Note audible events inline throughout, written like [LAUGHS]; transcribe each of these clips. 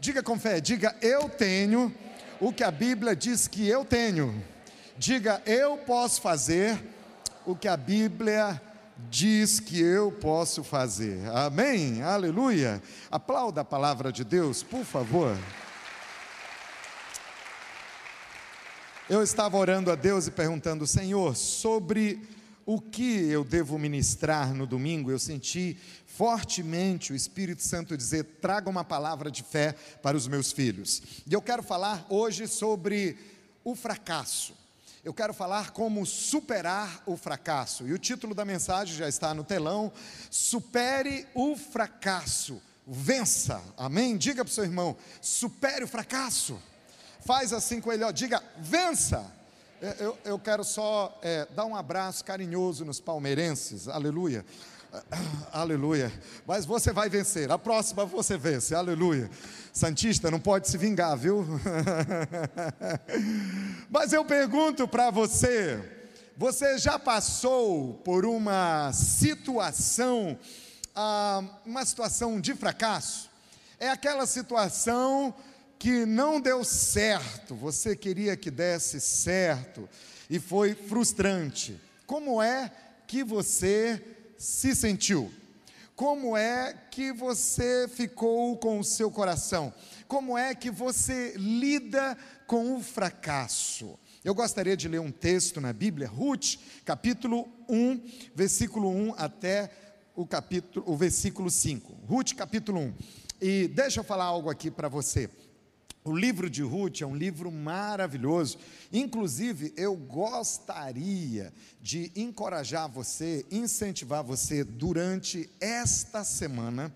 Diga com fé, diga eu tenho o que a Bíblia diz que eu tenho. Diga eu posso fazer o que a Bíblia diz que eu posso fazer. Amém? Aleluia. Aplauda a palavra de Deus, por favor. Eu estava orando a Deus e perguntando, Senhor, sobre o que eu devo ministrar no domingo, eu senti fortemente o Espírito Santo dizer: traga uma palavra de fé para os meus filhos. E eu quero falar hoje sobre o fracasso. Eu quero falar como superar o fracasso. E o título da mensagem já está no telão: Supere o fracasso. Vença. Amém? Diga para o seu irmão: supere o fracasso. Faz assim com ele, ó, diga: vença. Eu, eu quero só é, dar um abraço carinhoso nos palmeirenses, aleluia. [COUGHS] Aleluia. Mas você vai vencer. A próxima você vence. Aleluia. Santista não pode se vingar, viu? [LAUGHS] Mas eu pergunto para você: você já passou por uma situação, ah, uma situação de fracasso? É aquela situação que não deu certo, você queria que desse certo e foi frustrante. Como é que você se sentiu? Como é que você ficou com o seu coração? Como é que você lida com o fracasso? Eu gostaria de ler um texto na Bíblia, Ruth, capítulo 1, versículo 1 até o capítulo, o versículo 5. Ruth, capítulo 1. E deixa eu falar algo aqui para você. O livro de Ruth é um livro maravilhoso. Inclusive, eu gostaria de encorajar você, incentivar você durante esta semana,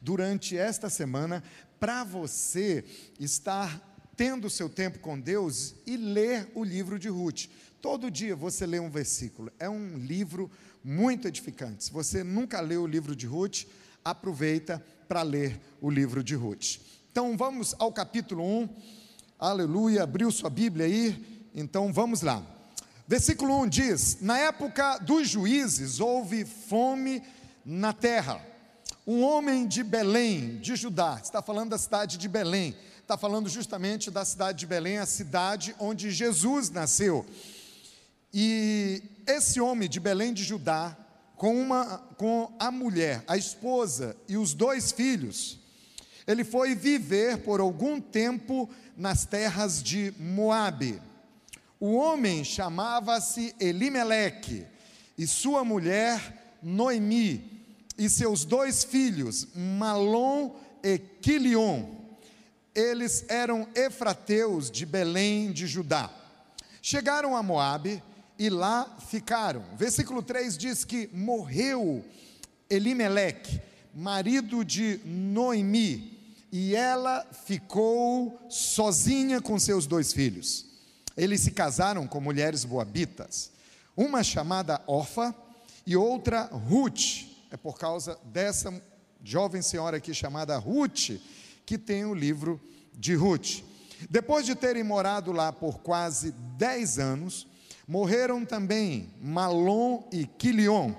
durante esta semana, para você estar tendo seu tempo com Deus e ler o livro de Ruth. Todo dia você lê um versículo. É um livro muito edificante. Se você nunca leu o livro de Ruth, aproveita para ler o livro de Ruth. Então vamos ao capítulo 1. Aleluia, abriu sua Bíblia aí. Então vamos lá. Versículo 1 diz: Na época dos juízes houve fome na terra. Um homem de Belém, de Judá, está falando da cidade de Belém, está falando justamente da cidade de Belém, a cidade onde Jesus nasceu. E esse homem de Belém de Judá, com, uma, com a mulher, a esposa e os dois filhos, ele foi viver por algum tempo nas terras de Moabe. O homem chamava-se Elimeleque e sua mulher Noemi e seus dois filhos Malom e Quilion. Eles eram efrateus de Belém de Judá. Chegaram a Moabe e lá ficaram. Versículo 3 diz que morreu Elimeleque, marido de Noemi, e ela ficou sozinha com seus dois filhos. Eles se casaram com mulheres boabitas, uma chamada Orfa e outra Ruth. É por causa dessa jovem senhora aqui chamada Ruth que tem o livro de Ruth. Depois de terem morado lá por quase dez anos, morreram também Malom e Quilion.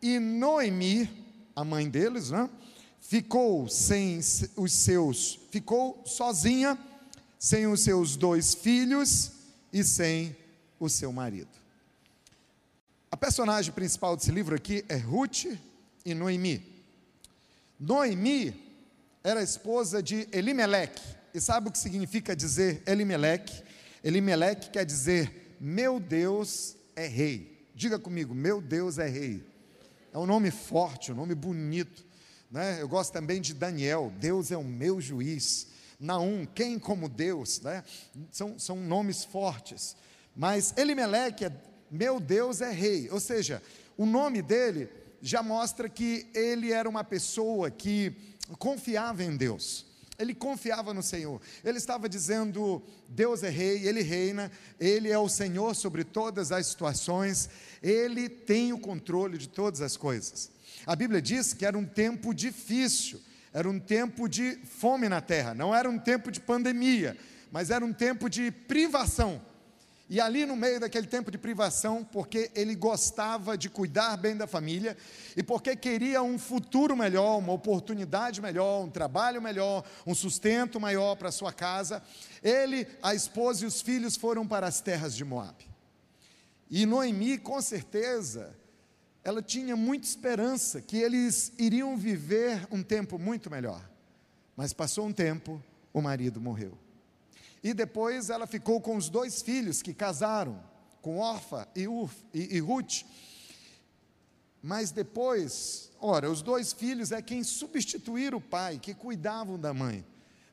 E Noemi, a mãe deles, né? Ficou sem os seus, ficou sozinha, sem os seus dois filhos e sem o seu marido. A personagem principal desse livro aqui é Ruth e Noemi. Noemi era esposa de Elimeleque. E sabe o que significa dizer Elimeleque? Elimeleque quer dizer meu Deus é rei. Diga comigo, meu Deus é rei. É um nome forte, um nome bonito. Né? Eu gosto também de Daniel, Deus é o meu juiz. Naum, quem como Deus, né? são, são nomes fortes. Mas Elimeleque, é, meu Deus é rei, ou seja, o nome dele já mostra que ele era uma pessoa que confiava em Deus. Ele confiava no Senhor. Ele estava dizendo: Deus é rei, ele reina, ele é o Senhor sobre todas as situações, ele tem o controle de todas as coisas. A Bíblia diz que era um tempo difícil, era um tempo de fome na terra, não era um tempo de pandemia, mas era um tempo de privação. E ali no meio daquele tempo de privação, porque ele gostava de cuidar bem da família e porque queria um futuro melhor, uma oportunidade melhor, um trabalho melhor, um sustento maior para sua casa, ele, a esposa e os filhos foram para as terras de Moab. E Noemi, com certeza, ela tinha muita esperança que eles iriam viver um tempo muito melhor. Mas passou um tempo, o marido morreu. E depois ela ficou com os dois filhos que casaram, com Orfa e, Uf, e, e Ruth. Mas depois, ora, os dois filhos é quem substituíram o pai, que cuidavam da mãe.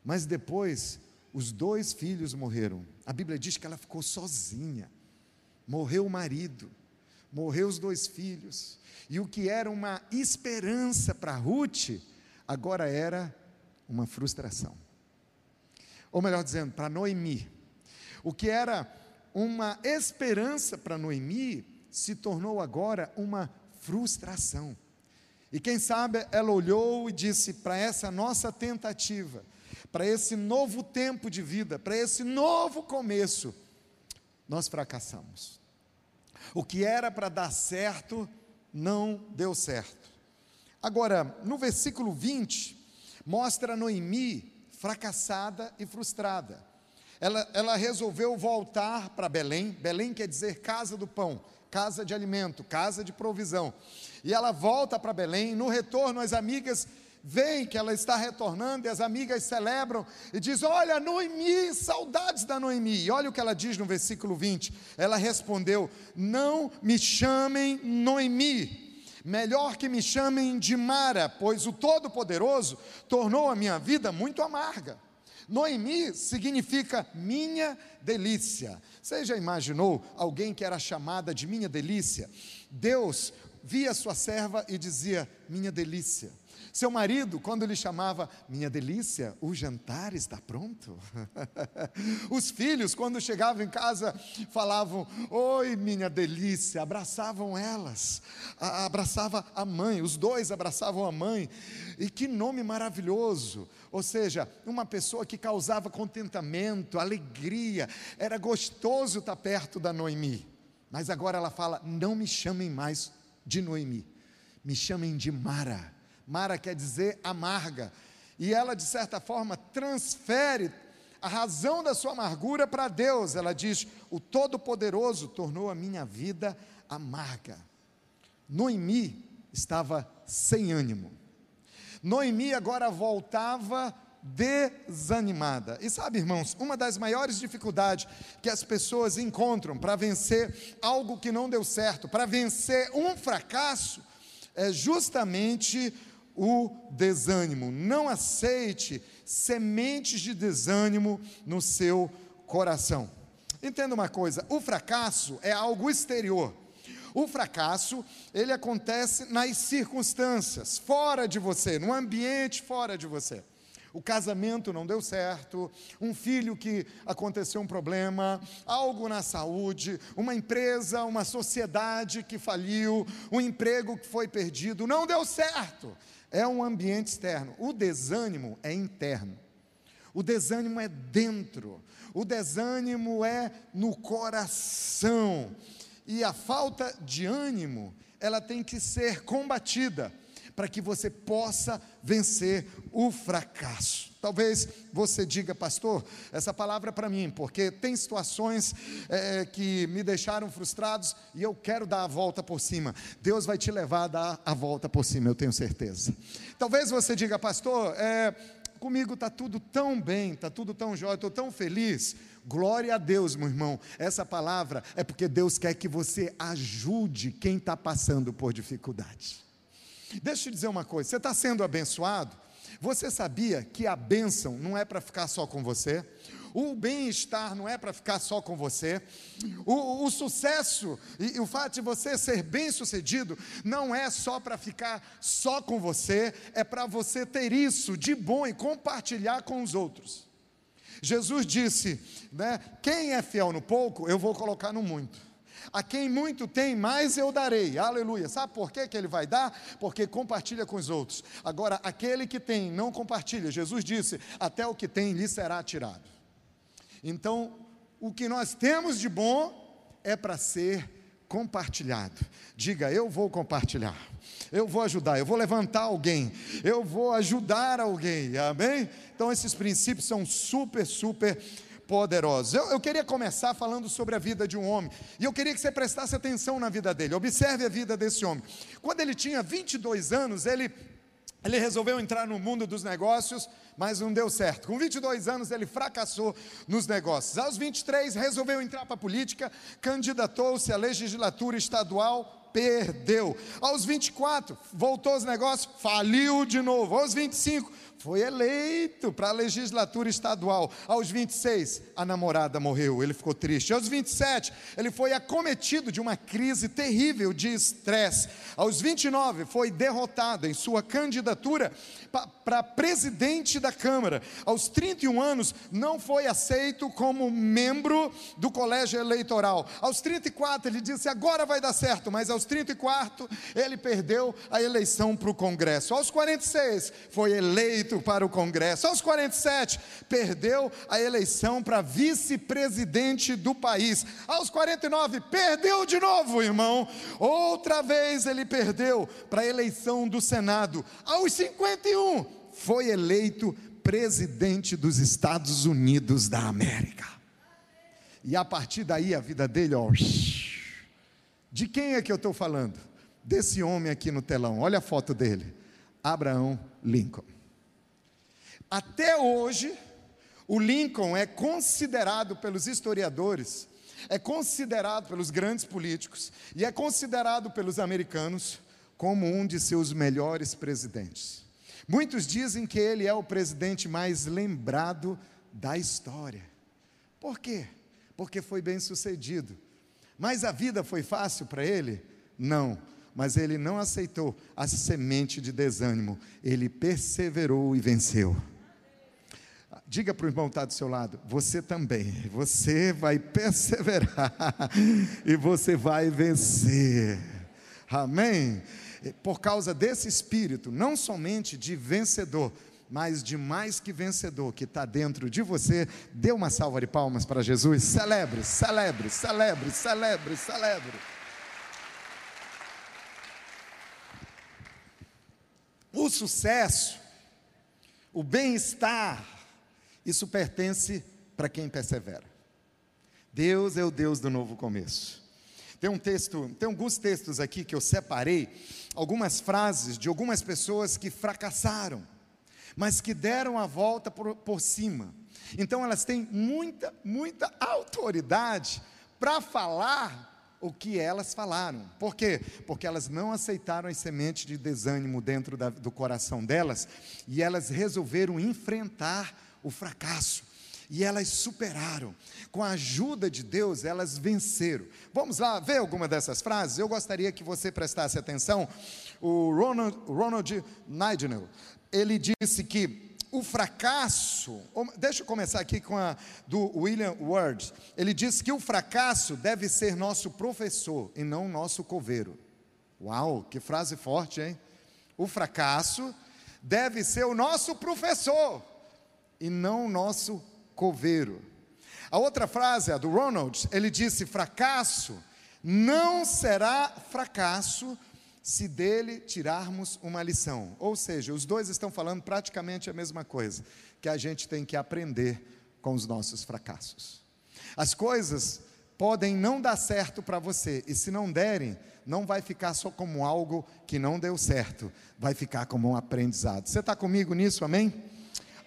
Mas depois, os dois filhos morreram. A Bíblia diz que ela ficou sozinha. Morreu o marido, morreu os dois filhos. E o que era uma esperança para Ruth, agora era uma frustração ou melhor dizendo, para Noemi. O que era uma esperança para Noemi se tornou agora uma frustração. E quem sabe ela olhou e disse: para essa nossa tentativa, para esse novo tempo de vida, para esse novo começo, nós fracassamos. O que era para dar certo, não deu certo. Agora, no versículo 20, mostra Noemi fracassada e frustrada. Ela, ela resolveu voltar para Belém. Belém quer dizer casa do pão, casa de alimento, casa de provisão. E ela volta para Belém. No retorno, as amigas veem que ela está retornando e as amigas celebram e diz: Olha, Noemi, saudades da Noemi. E olha o que ela diz no versículo 20. Ela respondeu: Não me chamem Noemi Melhor que me chamem de Mara, pois o Todo-Poderoso tornou a minha vida muito amarga. Noemi significa minha delícia. Você já imaginou alguém que era chamada de minha delícia? Deus via sua serva e dizia: minha delícia. Seu marido, quando lhe chamava, minha delícia, o jantar está pronto. [LAUGHS] Os filhos, quando chegavam em casa, falavam, oi, minha delícia, abraçavam elas, abraçava a mãe, os dois abraçavam a mãe. E que nome maravilhoso! Ou seja, uma pessoa que causava contentamento, alegria, era gostoso estar perto da Noemi. Mas agora ela fala: não me chamem mais de Noemi, me chamem de Mara Mara quer dizer amarga. E ela, de certa forma, transfere a razão da sua amargura para Deus. Ela diz: O Todo-Poderoso tornou a minha vida amarga. Noemi estava sem ânimo. Noemi agora voltava desanimada. E sabe, irmãos, uma das maiores dificuldades que as pessoas encontram para vencer algo que não deu certo, para vencer um fracasso, é justamente o desânimo. Não aceite sementes de desânimo no seu coração. Entenda uma coisa: o fracasso é algo exterior. O fracasso, ele acontece nas circunstâncias, fora de você, no ambiente fora de você. O casamento não deu certo, um filho que aconteceu um problema, algo na saúde, uma empresa, uma sociedade que faliu, um emprego que foi perdido, não deu certo é um ambiente externo. O desânimo é interno. O desânimo é dentro. O desânimo é no coração. E a falta de ânimo, ela tem que ser combatida para que você possa vencer o fracasso. Talvez você diga, pastor, essa palavra é para mim, porque tem situações é, que me deixaram frustrados e eu quero dar a volta por cima. Deus vai te levar a dar a volta por cima, eu tenho certeza. Talvez você diga, pastor, é, comigo está tudo tão bem, está tudo tão jóia, estou tão feliz. Glória a Deus, meu irmão. Essa palavra é porque Deus quer que você ajude quem está passando por dificuldade. Deixa eu te dizer uma coisa: você está sendo abençoado? Você sabia que a bênção não é para ficar só com você? O bem-estar não é para ficar só com você. O, o sucesso e, e, o fato de você ser bem-sucedido não é só para ficar só com você, é para você ter isso de bom e compartilhar com os outros. Jesus disse, né, quem é fiel no pouco, eu vou colocar no muito. A quem muito tem, mais eu darei. Aleluia. Sabe por que, que ele vai dar? Porque compartilha com os outros. Agora, aquele que tem, não compartilha. Jesus disse: até o que tem lhe será tirado. Então, o que nós temos de bom é para ser compartilhado. Diga, eu vou compartilhar. Eu vou ajudar, eu vou levantar alguém, eu vou ajudar alguém, amém? Então, esses princípios são super, super poderosos. Eu, eu, queria começar falando sobre a vida de um homem, e eu queria que você prestasse atenção na vida dele, observe a vida desse homem. Quando ele tinha 22 anos, ele, ele resolveu entrar no mundo dos negócios, mas não deu certo. Com 22 anos ele fracassou nos negócios. Aos 23 resolveu entrar para a política, candidatou-se à legislatura estadual, perdeu. Aos 24 voltou aos negócios, faliu de novo. Aos 25 foi eleito para a legislatura estadual. Aos 26, a namorada morreu, ele ficou triste. Aos 27, ele foi acometido de uma crise terrível de estresse. Aos 29, foi derrotado em sua candidatura para presidente da Câmara. Aos 31 anos, não foi aceito como membro do colégio eleitoral. Aos 34, ele disse: agora vai dar certo, mas aos 34, ele perdeu a eleição para o Congresso. Aos 46, foi eleito eleito para o Congresso. Aos 47, perdeu a eleição para vice-presidente do país. Aos 49, perdeu de novo, irmão. Outra vez ele perdeu para a eleição do Senado. Aos 51, foi eleito presidente dos Estados Unidos da América. E a partir daí a vida dele, ó. De quem é que eu estou falando? Desse homem aqui no telão. Olha a foto dele. Abraão Lincoln. Até hoje, o Lincoln é considerado pelos historiadores, é considerado pelos grandes políticos e é considerado pelos americanos como um de seus melhores presidentes. Muitos dizem que ele é o presidente mais lembrado da história. Por quê? Porque foi bem sucedido. Mas a vida foi fácil para ele? Não mas ele não aceitou a semente de desânimo, ele perseverou e venceu. Diga para o irmão que está do seu lado: você também, você vai perseverar [LAUGHS] e você vai vencer. Amém? Por causa desse espírito, não somente de vencedor, mas de mais que vencedor que está dentro de você, dê uma salva de palmas para Jesus. Celebre, celebre, celebre, celebre, celebre. O sucesso, o bem-estar, isso pertence para quem persevera. Deus é o Deus do novo começo. Tem um texto, tem alguns textos aqui que eu separei, algumas frases de algumas pessoas que fracassaram, mas que deram a volta por, por cima. Então elas têm muita, muita autoridade para falar o que elas falaram. Por quê? Porque elas não aceitaram as sementes de desânimo dentro da, do coração delas e elas resolveram enfrentar o fracasso. E elas superaram. Com a ajuda de Deus, elas venceram. Vamos lá ver alguma dessas frases? Eu gostaria que você prestasse atenção. O Ronald, Ronald ele disse que o fracasso, deixa eu começar aqui com a do William Ward. Ele disse que o fracasso deve ser nosso professor e não nosso coveiro. Uau, que frase forte, hein? O fracasso deve ser o nosso professor e não o nosso coveiro. A outra frase, a do Ronald, ele disse: fracasso não será fracasso se dele tirarmos uma lição. Ou seja, os dois estão falando praticamente a mesma coisa, que a gente tem que aprender com os nossos fracassos. As coisas podem não dar certo para você, e se não derem, não vai ficar só como algo que não deu certo, vai ficar como um aprendizado. Você está comigo nisso, amém?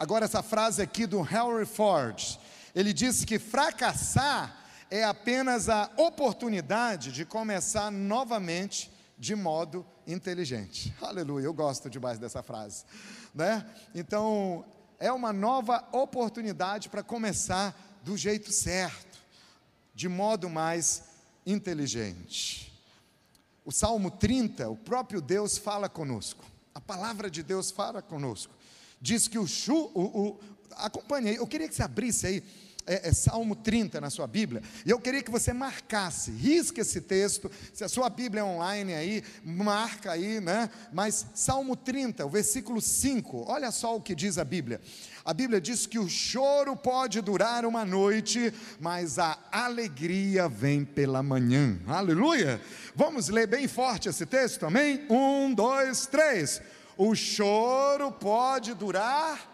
Agora, essa frase aqui do Henry Ford, ele disse que fracassar é apenas a oportunidade de começar novamente de modo inteligente. Aleluia, eu gosto demais dessa frase, né? Então, é uma nova oportunidade para começar do jeito certo, de modo mais inteligente. O Salmo 30, o próprio Deus fala conosco. A palavra de Deus fala conosco diz que o chu, o, o acompanhe aí, eu queria que você abrisse aí é, é, Salmo 30 na sua Bíblia, e eu queria que você marcasse, risque esse texto, se a sua Bíblia é online aí, marca aí, né? Mas Salmo 30, o versículo 5, olha só o que diz a Bíblia. A Bíblia diz que o choro pode durar uma noite, mas a alegria vem pela manhã. Aleluia! Vamos ler bem forte esse texto, amém? Um, dois, três. O choro pode durar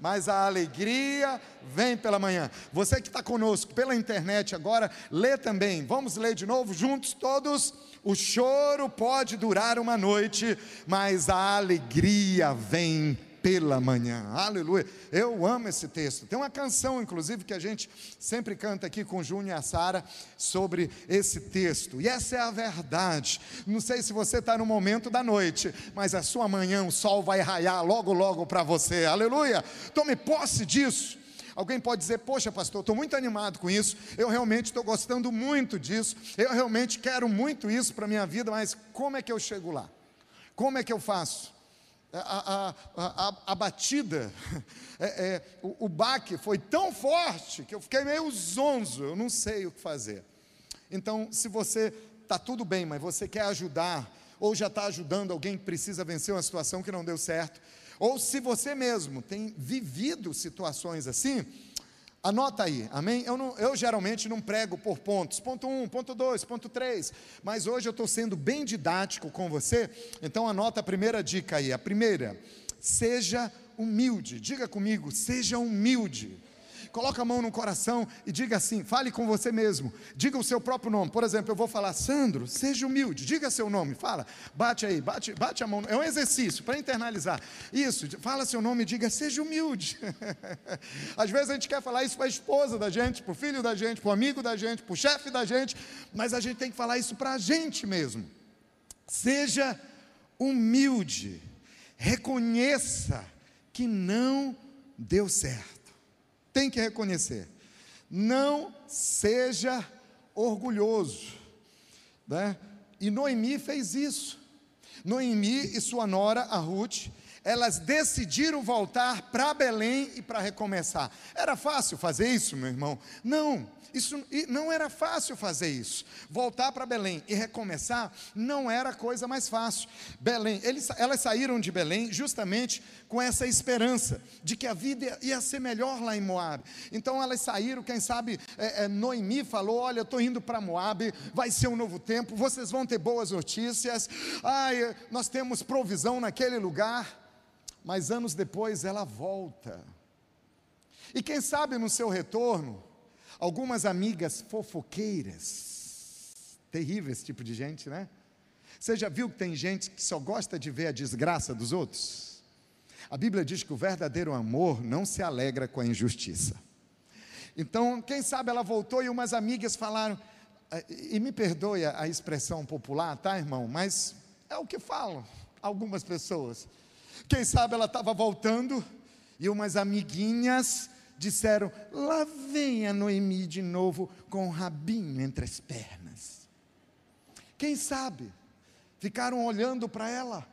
mas a alegria vem pela manhã. Você que está conosco pela internet agora, lê também. Vamos ler de novo juntos, todos. O choro pode durar uma noite, mas a alegria vem pela manhã. Aleluia. Eu amo esse texto. Tem uma canção, inclusive, que a gente sempre canta aqui com Júnior e a Sara sobre esse texto. E essa é a verdade. Não sei se você está no momento da noite, mas a sua manhã o sol vai raiar logo, logo para você. Aleluia. Tome posse disso. Alguém pode dizer, poxa, pastor, estou muito animado com isso, eu realmente estou gostando muito disso, eu realmente quero muito isso para a minha vida, mas como é que eu chego lá? Como é que eu faço? A, a, a, batida, [LAUGHS] é, é, o, o baque foi tão forte que eu fiquei meio zonzo, eu não sei o que fazer. Então, se você está tudo bem, mas você quer ajudar, ou já está ajudando alguém que precisa vencer uma situação que não deu certo, ou se você mesmo tem vivido situações assim, Anota aí, amém? Eu, não, eu, geralmente não prego por pontos, ponto 1, um, ponto 2, ponto 3, mas hoje eu estou sendo bem didático com você, então anota a primeira dica aí. A primeira, seja humilde, diga comigo, seja humilde coloca a mão no coração e diga assim: fale com você mesmo, diga o seu próprio nome. Por exemplo, eu vou falar, Sandro, seja humilde, diga seu nome, fala, bate aí, bate, bate a mão. É um exercício para internalizar. Isso, fala seu nome e diga, seja humilde. [LAUGHS] Às vezes a gente quer falar isso para a esposa da gente, para o filho da gente, para o amigo da gente, para o chefe da gente, mas a gente tem que falar isso para a gente mesmo. Seja humilde, reconheça que não deu certo tem que reconhecer. Não seja orgulhoso. Né? E Noemi fez isso. Noemi e sua nora, a Ruth, elas decidiram voltar para Belém e para recomeçar. Era fácil fazer isso, meu irmão? Não. Isso não era fácil fazer isso. Voltar para Belém e recomeçar não era a coisa mais fácil. Belém, eles, elas saíram de Belém justamente com essa esperança de que a vida ia ser melhor lá em Moab. Então elas saíram, quem sabe é, é, Noemi falou: Olha, eu estou indo para Moab, vai ser um novo tempo, vocês vão ter boas notícias. Ai, nós temos provisão naquele lugar. Mas anos depois ela volta. E quem sabe no seu retorno, Algumas amigas fofoqueiras, terrível esse tipo de gente, né? Você já viu que tem gente que só gosta de ver a desgraça dos outros? A Bíblia diz que o verdadeiro amor não se alegra com a injustiça. Então, quem sabe ela voltou e umas amigas falaram, eh, e me perdoe a expressão popular, tá, irmão? Mas é o que falam algumas pessoas. Quem sabe ela estava voltando e umas amiguinhas disseram: Lá vem a Noemi de novo com o rabinho entre as pernas. Quem sabe ficaram olhando para ela?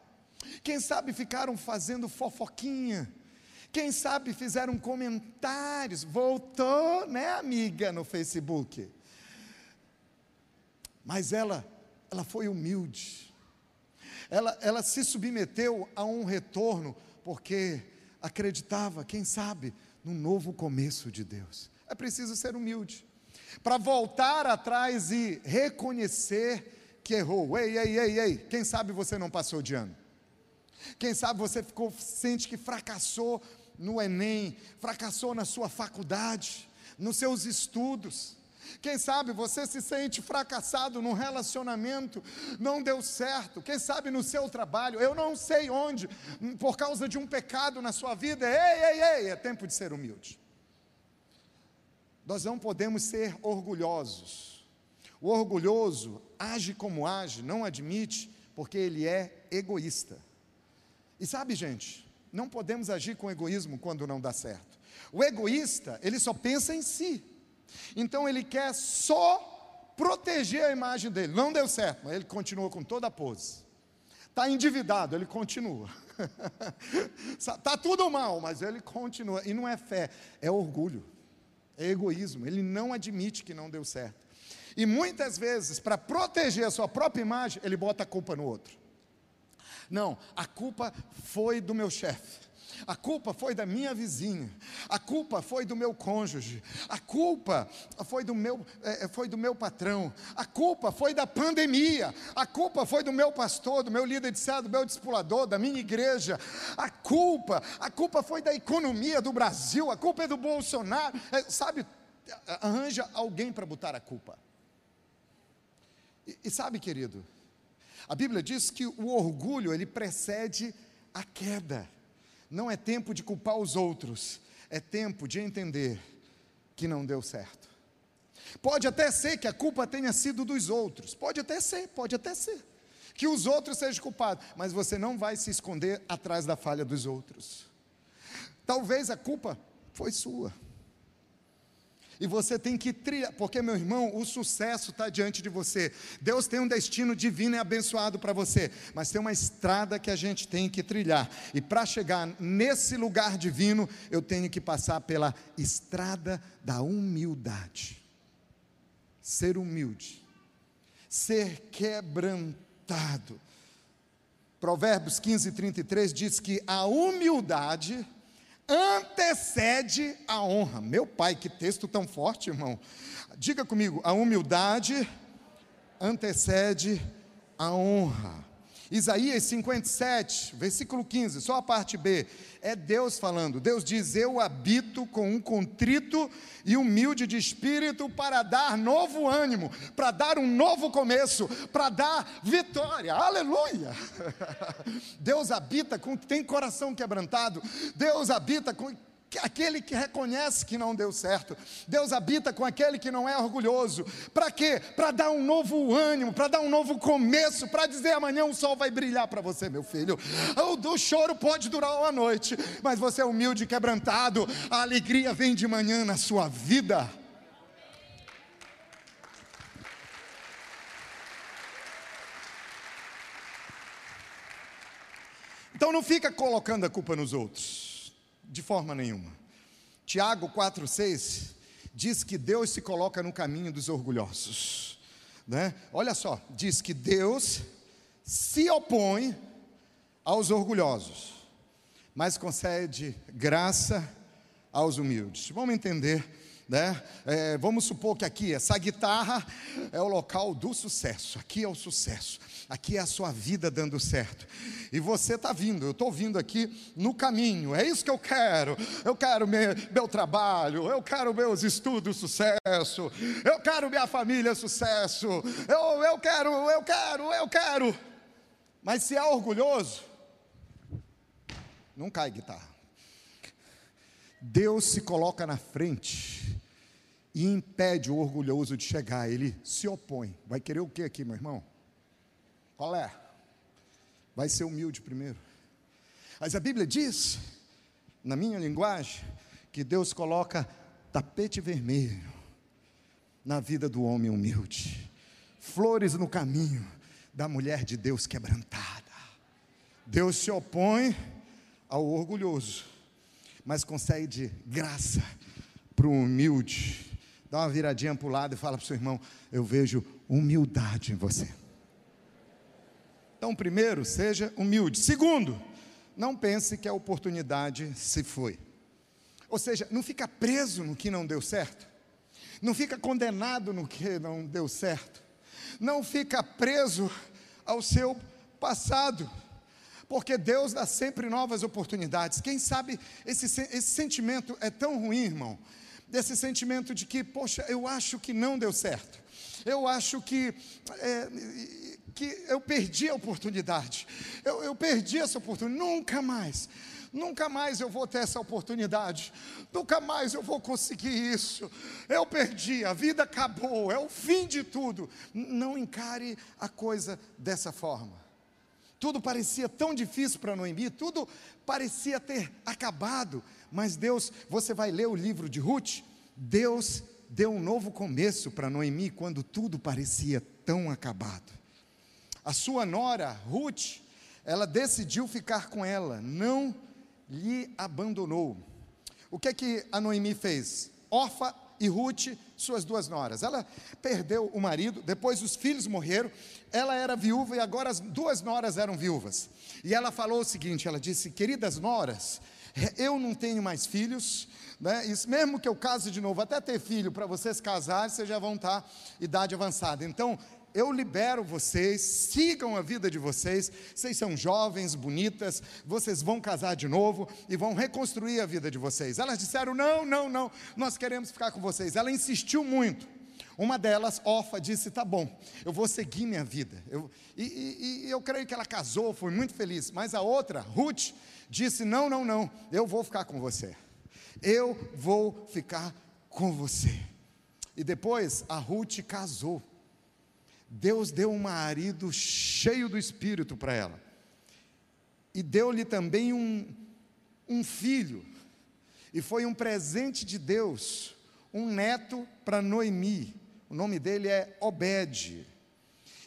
Quem sabe ficaram fazendo fofoquinha? Quem sabe fizeram comentários? Voltou, né, amiga, no Facebook. Mas ela, ela foi humilde. Ela, ela se submeteu a um retorno porque acreditava, quem sabe, no novo começo de Deus. É preciso ser humilde para voltar atrás e reconhecer que errou. Ei, ei, ei, ei. Quem sabe você não passou de ano? Quem sabe você ficou sente que fracassou no ENEM, fracassou na sua faculdade, nos seus estudos. Quem sabe você se sente fracassado num relacionamento, não deu certo. Quem sabe no seu trabalho, eu não sei onde, por causa de um pecado na sua vida. Ei, ei, ei, é tempo de ser humilde. Nós não podemos ser orgulhosos. O orgulhoso age como age, não admite, porque ele é egoísta. E sabe, gente, não podemos agir com egoísmo quando não dá certo. O egoísta, ele só pensa em si. Então ele quer só proteger a imagem dele. Não deu certo, mas ele continua com toda a pose. Está endividado, ele continua. [LAUGHS] Está tudo mal, mas ele continua. E não é fé, é orgulho. É egoísmo. Ele não admite que não deu certo. E muitas vezes, para proteger a sua própria imagem, ele bota a culpa no outro. Não, a culpa foi do meu chefe. A culpa foi da minha vizinha, a culpa foi do meu cônjuge, a culpa foi do meu, é, foi do meu patrão, a culpa foi da pandemia, a culpa foi do meu pastor, do meu líder de célula, do meu discipulador, da minha igreja, a culpa, a culpa foi da economia do Brasil, a culpa é do Bolsonaro, é, sabe, arranja alguém para botar a culpa. E, e sabe, querido, a Bíblia diz que o orgulho ele precede a queda. Não é tempo de culpar os outros, é tempo de entender que não deu certo. Pode até ser que a culpa tenha sido dos outros, pode até ser, pode até ser. Que os outros sejam culpados, mas você não vai se esconder atrás da falha dos outros. Talvez a culpa foi sua. E você tem que trilhar, porque meu irmão, o sucesso está diante de você. Deus tem um destino divino e abençoado para você, mas tem uma estrada que a gente tem que trilhar. E para chegar nesse lugar divino, eu tenho que passar pela estrada da humildade. Ser humilde, ser quebrantado. Provérbios 15, 33 diz que a humildade antecede a honra. Meu pai, que texto tão forte, irmão. Diga comigo, a humildade antecede a honra. Isaías 57, versículo 15, só a parte B, é Deus falando. Deus diz: Eu habito com um contrito e humilde de espírito para dar novo ânimo, para dar um novo começo, para dar vitória. Aleluia! [LAUGHS] Deus habita com tem coração quebrantado, Deus habita com aquele que reconhece que não deu certo. Deus habita com aquele que não é orgulhoso. Para quê? Para dar um novo ânimo, para dar um novo começo, para dizer amanhã o sol vai brilhar para você, meu filho. O, choro pode durar uma noite, mas você é humilde e quebrantado. A alegria vem de manhã na sua vida. Então não fica colocando a culpa nos outros. De forma nenhuma. Tiago 4,6 diz que Deus se coloca no caminho dos orgulhosos. Né? Olha só, diz que Deus se opõe aos orgulhosos, mas concede graça aos humildes. Vamos entender né? É, vamos supor que aqui, essa guitarra é o local do sucesso, aqui é o sucesso, aqui é a sua vida dando certo. E você está vindo, eu estou vindo aqui no caminho, é isso que eu quero. Eu quero meu, meu trabalho, eu quero meus estudos sucesso, eu quero minha família sucesso, eu, eu quero, eu quero, eu quero. Mas se é orgulhoso, não cai guitarra. Deus se coloca na frente e impede o orgulhoso de chegar, ele se opõe. Vai querer o que aqui, meu irmão? Qual é? Vai ser humilde primeiro. Mas a Bíblia diz, na minha linguagem, que Deus coloca tapete vermelho na vida do homem humilde, flores no caminho da mulher de Deus quebrantada. Deus se opõe ao orgulhoso, mas concede graça para o humilde dá uma viradinha para o lado e fala para o seu irmão: Eu vejo humildade em você. Então, primeiro, seja humilde. Segundo, não pense que a oportunidade se foi. Ou seja, não fica preso no que não deu certo. Não fica condenado no que não deu certo. Não fica preso ao seu passado. Porque Deus dá sempre novas oportunidades. Quem sabe esse, esse sentimento é tão ruim, irmão, desse sentimento de que, poxa, eu acho que não deu certo, eu acho que, é, que eu perdi a oportunidade, eu, eu perdi essa oportunidade, nunca mais. Nunca mais eu vou ter essa oportunidade, nunca mais eu vou conseguir isso. Eu perdi, a vida acabou, é o fim de tudo. Não encare a coisa dessa forma. Tudo parecia tão difícil para Noemi, tudo parecia ter acabado, mas Deus, você vai ler o livro de Ruth, Deus deu um novo começo para Noemi quando tudo parecia tão acabado. A sua nora, Ruth, ela decidiu ficar com ela, não lhe abandonou. O que é que a Noemi fez? Orfa e Ruth, suas duas noras. Ela perdeu o marido, depois os filhos morreram, ela era viúva e agora as duas noras eram viúvas. E ela falou o seguinte: ela disse, queridas noras, eu não tenho mais filhos, né? Isso, mesmo que eu case de novo, até ter filho, para vocês casarem, vocês já vão estar tá idade avançada. Então, eu libero vocês, sigam a vida de vocês. Vocês são jovens, bonitas, vocês vão casar de novo e vão reconstruir a vida de vocês. Elas disseram: não, não, não, nós queremos ficar com vocês. Ela insistiu muito. Uma delas, Orfa, disse: tá bom, eu vou seguir minha vida. Eu, e, e, e eu creio que ela casou, foi muito feliz. Mas a outra, Ruth, disse: não, não, não, eu vou ficar com você. Eu vou ficar com você. E depois a Ruth casou. Deus deu um marido cheio do Espírito para ela. E deu-lhe também um, um filho. E foi um presente de Deus, um neto para Noemi. O nome dele é Obed.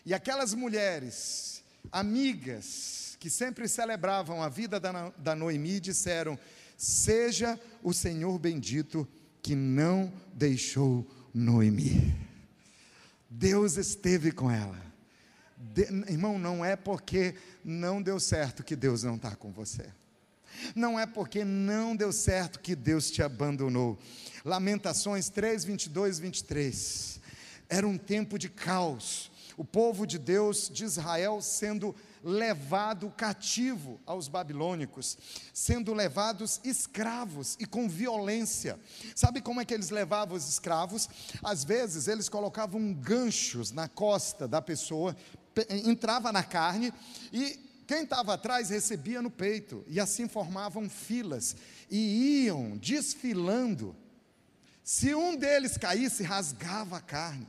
E aquelas mulheres, amigas, que sempre celebravam a vida da, da Noemi, disseram: Seja o Senhor bendito que não deixou Noemi. Deus esteve com ela. De, irmão, não é porque não deu certo que Deus não está com você. Não é porque não deu certo que Deus te abandonou. Lamentações 3, 22, 23. Era um tempo de caos. O povo de Deus, de Israel, sendo levado cativo aos babilônicos, sendo levados escravos e com violência. Sabe como é que eles levavam os escravos? Às vezes eles colocavam ganchos na costa da pessoa, entrava na carne e quem estava atrás recebia no peito, e assim formavam filas e iam desfilando. Se um deles caísse, rasgava a carne.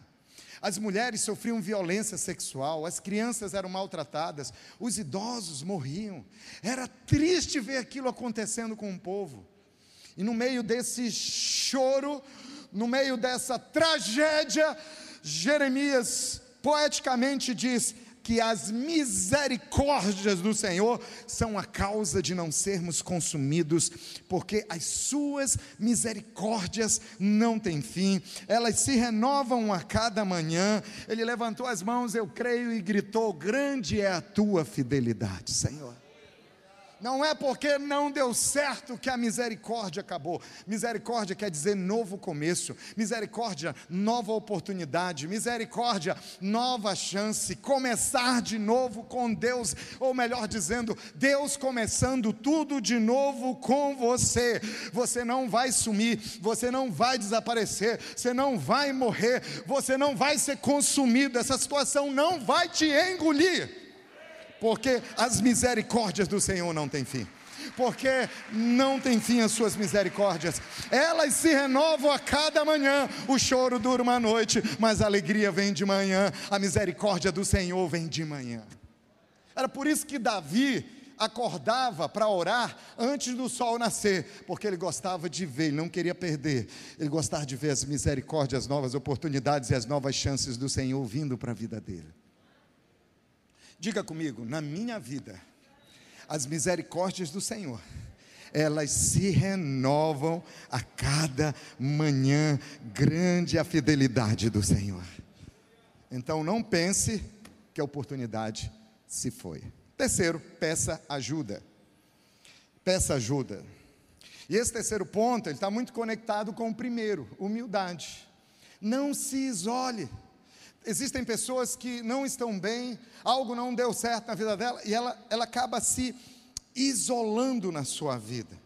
As mulheres sofriam violência sexual, as crianças eram maltratadas, os idosos morriam. Era triste ver aquilo acontecendo com o povo. E no meio desse choro, no meio dessa tragédia, Jeremias poeticamente diz: que as misericórdias do Senhor são a causa de não sermos consumidos, porque as suas misericórdias não têm fim, elas se renovam a cada manhã. Ele levantou as mãos, eu creio, e gritou: Grande é a tua fidelidade, Senhor. Não é porque não deu certo que a misericórdia acabou. Misericórdia quer dizer novo começo. Misericórdia, nova oportunidade. Misericórdia, nova chance. Começar de novo com Deus. Ou melhor dizendo, Deus começando tudo de novo com você. Você não vai sumir. Você não vai desaparecer. Você não vai morrer. Você não vai ser consumido. Essa situação não vai te engolir porque as misericórdias do Senhor não têm fim. Porque não tem fim as suas misericórdias, elas se renovam a cada manhã. O choro dura uma noite, mas a alegria vem de manhã, a misericórdia do Senhor vem de manhã. Era por isso que Davi acordava para orar antes do sol nascer, porque ele gostava de ver, ele não queria perder, ele gostava de ver as misericórdias, as novas oportunidades e as novas chances do Senhor vindo para a vida dele. Diga comigo, na minha vida, as misericórdias do Senhor, elas se renovam a cada manhã, grande a fidelidade do Senhor. Então não pense que a oportunidade se foi. Terceiro, peça ajuda. Peça ajuda. E esse terceiro ponto, ele está muito conectado com o primeiro, humildade. Não se isole. Existem pessoas que não estão bem, algo não deu certo na vida dela e ela, ela acaba se isolando na sua vida.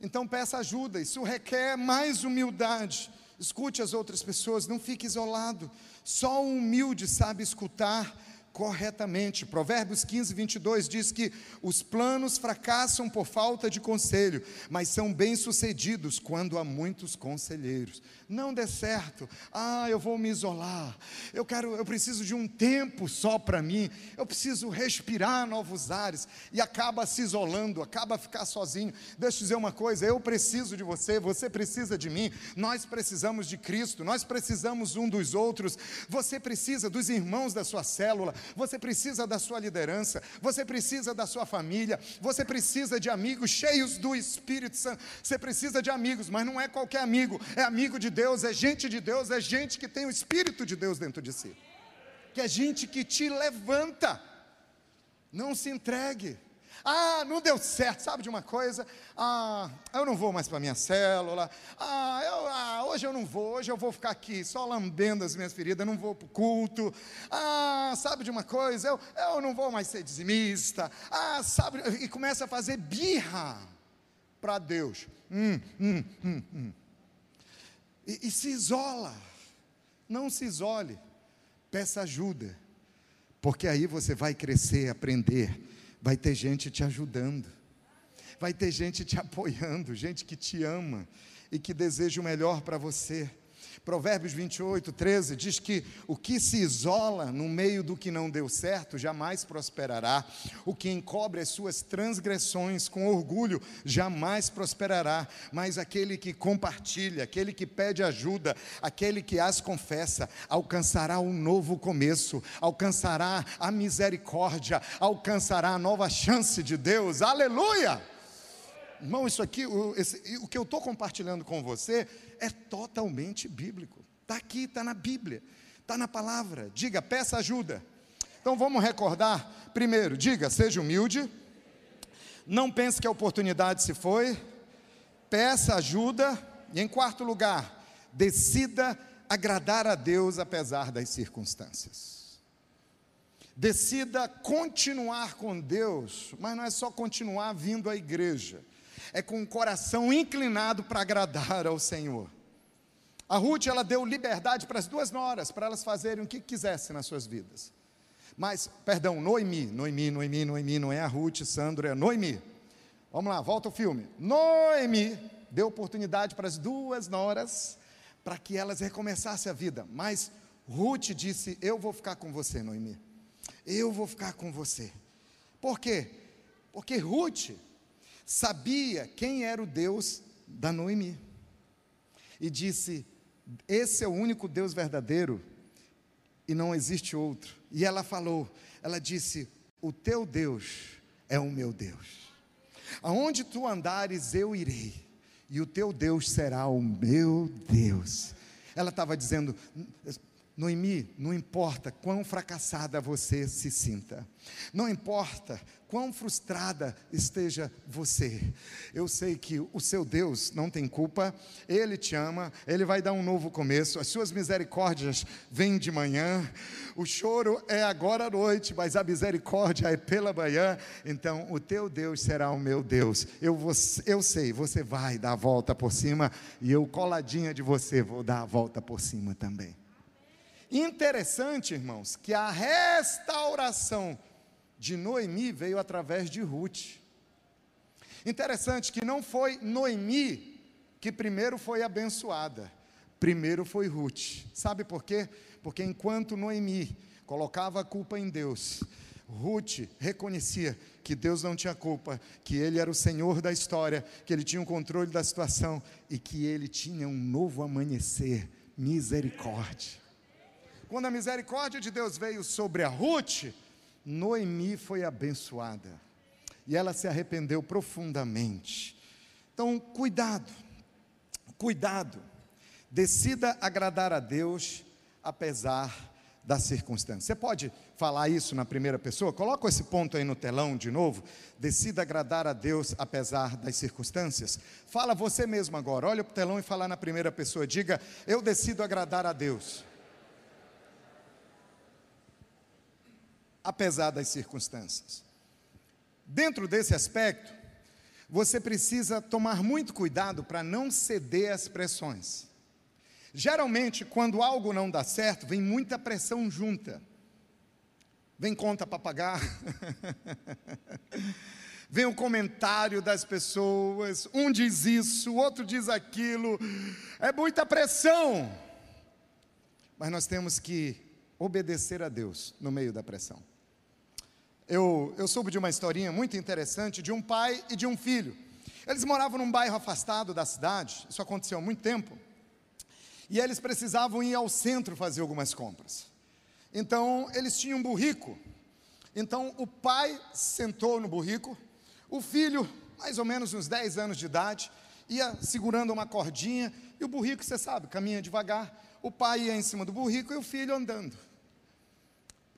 Então peça ajuda, isso requer mais humildade. Escute as outras pessoas, não fique isolado. Só o humilde sabe escutar corretamente. Provérbios 15, 22 diz que os planos fracassam por falta de conselho, mas são bem-sucedidos quando há muitos conselheiros. Não dê certo. Ah, eu vou me isolar. Eu quero, eu preciso de um tempo só para mim. Eu preciso respirar novos ares e acaba se isolando, acaba ficar sozinho. Deixa eu dizer uma coisa, eu preciso de você, você precisa de mim. Nós precisamos de Cristo, nós precisamos um dos outros. Você precisa dos irmãos da sua célula, você precisa da sua liderança, você precisa da sua família, você precisa de amigos cheios do Espírito Santo. Você precisa de amigos, mas não é qualquer amigo, é amigo de Deus, é gente de Deus, é gente que tem o Espírito de Deus dentro de si. Que é gente que te levanta. Não se entregue. Ah, não deu certo, sabe de uma coisa? Ah, eu não vou mais para minha célula. Ah, eu, ah, hoje eu não vou, hoje eu vou ficar aqui só lambendo as minhas feridas, não vou para o culto. Ah, sabe de uma coisa? Eu, eu não vou mais ser dizimista. Ah, sabe, e começa a fazer birra para Deus. Hum, hum, hum, hum. E, e se isola. Não se isole. Peça ajuda. Porque aí você vai crescer, aprender vai ter gente te ajudando, vai ter gente te [LAUGHS] apoiando, gente que te ama e que deseja o melhor para você. Provérbios 28, 13 diz que o que se isola no meio do que não deu certo jamais prosperará. O que encobre as suas transgressões com orgulho jamais prosperará. Mas aquele que compartilha, aquele que pede ajuda, aquele que as confessa, alcançará um novo começo, alcançará a misericórdia, alcançará a nova chance de Deus. Aleluia! Irmão, isso aqui, o, esse, o que eu estou compartilhando com você é totalmente bíblico. Está aqui, está na Bíblia, está na palavra. Diga, peça ajuda. Então vamos recordar. Primeiro, diga, seja humilde. Não pense que a oportunidade se foi. Peça ajuda. E em quarto lugar, decida agradar a Deus apesar das circunstâncias. Decida continuar com Deus, mas não é só continuar vindo à igreja é com o coração inclinado para agradar ao Senhor. A Ruth, ela deu liberdade para as duas noras, para elas fazerem o que quisessem nas suas vidas. Mas, perdão, Noemi, Noemi, Noemi, Noemi, não é a Ruth, Sandro, é Noemi. Vamos lá, volta o filme. Noemi deu oportunidade para as duas noras, para que elas recomeçassem a vida. Mas Ruth disse: Eu vou ficar com você, Noemi. Eu vou ficar com você. Por quê? Porque Ruth sabia quem era o Deus da Noemi. E disse: Esse é o único Deus verdadeiro e não existe outro. E ela falou: Ela disse: O teu Deus é o meu Deus. Aonde tu andares, eu irei, e o teu Deus será o meu Deus. Ela estava dizendo: Noemi, não importa quão fracassada você se sinta, não importa quão frustrada esteja você, eu sei que o seu Deus não tem culpa, Ele te ama, Ele vai dar um novo começo, as suas misericórdias vêm de manhã, o choro é agora à noite, mas a misericórdia é pela manhã, então o teu Deus será o meu Deus, eu, vou, eu sei, você vai dar a volta por cima, e eu coladinha de você vou dar a volta por cima também. Interessante, irmãos, que a restauração de Noemi veio através de Ruth. Interessante que não foi Noemi que primeiro foi abençoada, primeiro foi Ruth. Sabe por quê? Porque enquanto Noemi colocava a culpa em Deus, Ruth reconhecia que Deus não tinha culpa, que Ele era o Senhor da história, que Ele tinha o controle da situação e que Ele tinha um novo amanhecer. Misericórdia. Quando a misericórdia de Deus veio sobre a Ruth, Noemi foi abençoada e ela se arrependeu profundamente. Então, cuidado, cuidado, decida agradar a Deus apesar das circunstâncias. Você pode falar isso na primeira pessoa? Coloca esse ponto aí no telão de novo. Decida agradar a Deus apesar das circunstâncias. Fala você mesmo agora. Olha para o telão e fala na primeira pessoa. Diga: Eu decido agradar a Deus apesar das circunstâncias. Dentro desse aspecto, você precisa tomar muito cuidado para não ceder às pressões. Geralmente, quando algo não dá certo, vem muita pressão junta. Vem conta para pagar. [LAUGHS] vem o comentário das pessoas. Um diz isso, o outro diz aquilo. É muita pressão. Mas nós temos que obedecer a Deus no meio da pressão. Eu, eu soube de uma historinha muito interessante de um pai e de um filho. Eles moravam num bairro afastado da cidade, isso aconteceu há muito tempo, e eles precisavam ir ao centro fazer algumas compras. Então, eles tinham um burrico. Então, o pai sentou no burrico, o filho, mais ou menos uns 10 anos de idade, ia segurando uma cordinha, e o burrico, você sabe, caminha devagar. O pai ia em cima do burrico e o filho andando.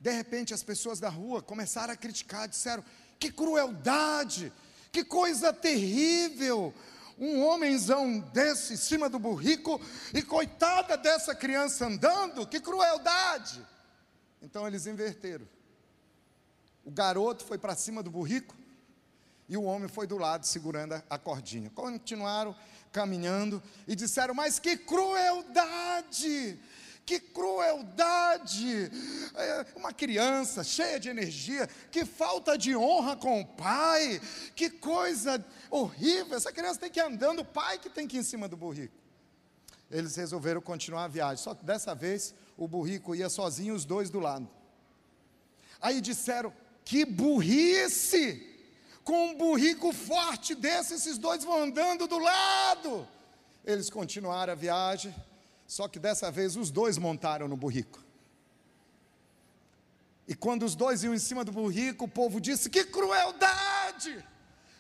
De repente, as pessoas da rua começaram a criticar, disseram: que crueldade, que coisa terrível. Um homenzão desse em cima do burrico e coitada dessa criança andando, que crueldade. Então eles inverteram. O garoto foi para cima do burrico e o homem foi do lado segurando a cordinha. Continuaram caminhando e disseram: Mas que crueldade! Que crueldade! É, uma criança cheia de energia, que falta de honra com o pai, que coisa horrível! Essa criança tem que ir andando, o pai que tem que ir em cima do burrico. Eles resolveram continuar a viagem, só que dessa vez o burrico ia sozinho, os dois do lado. Aí disseram: Que burrice! Com um burrico forte desse, esses dois vão andando do lado. Eles continuaram a viagem só que dessa vez os dois montaram no burrico. E quando os dois iam em cima do burrico, o povo disse: Que crueldade!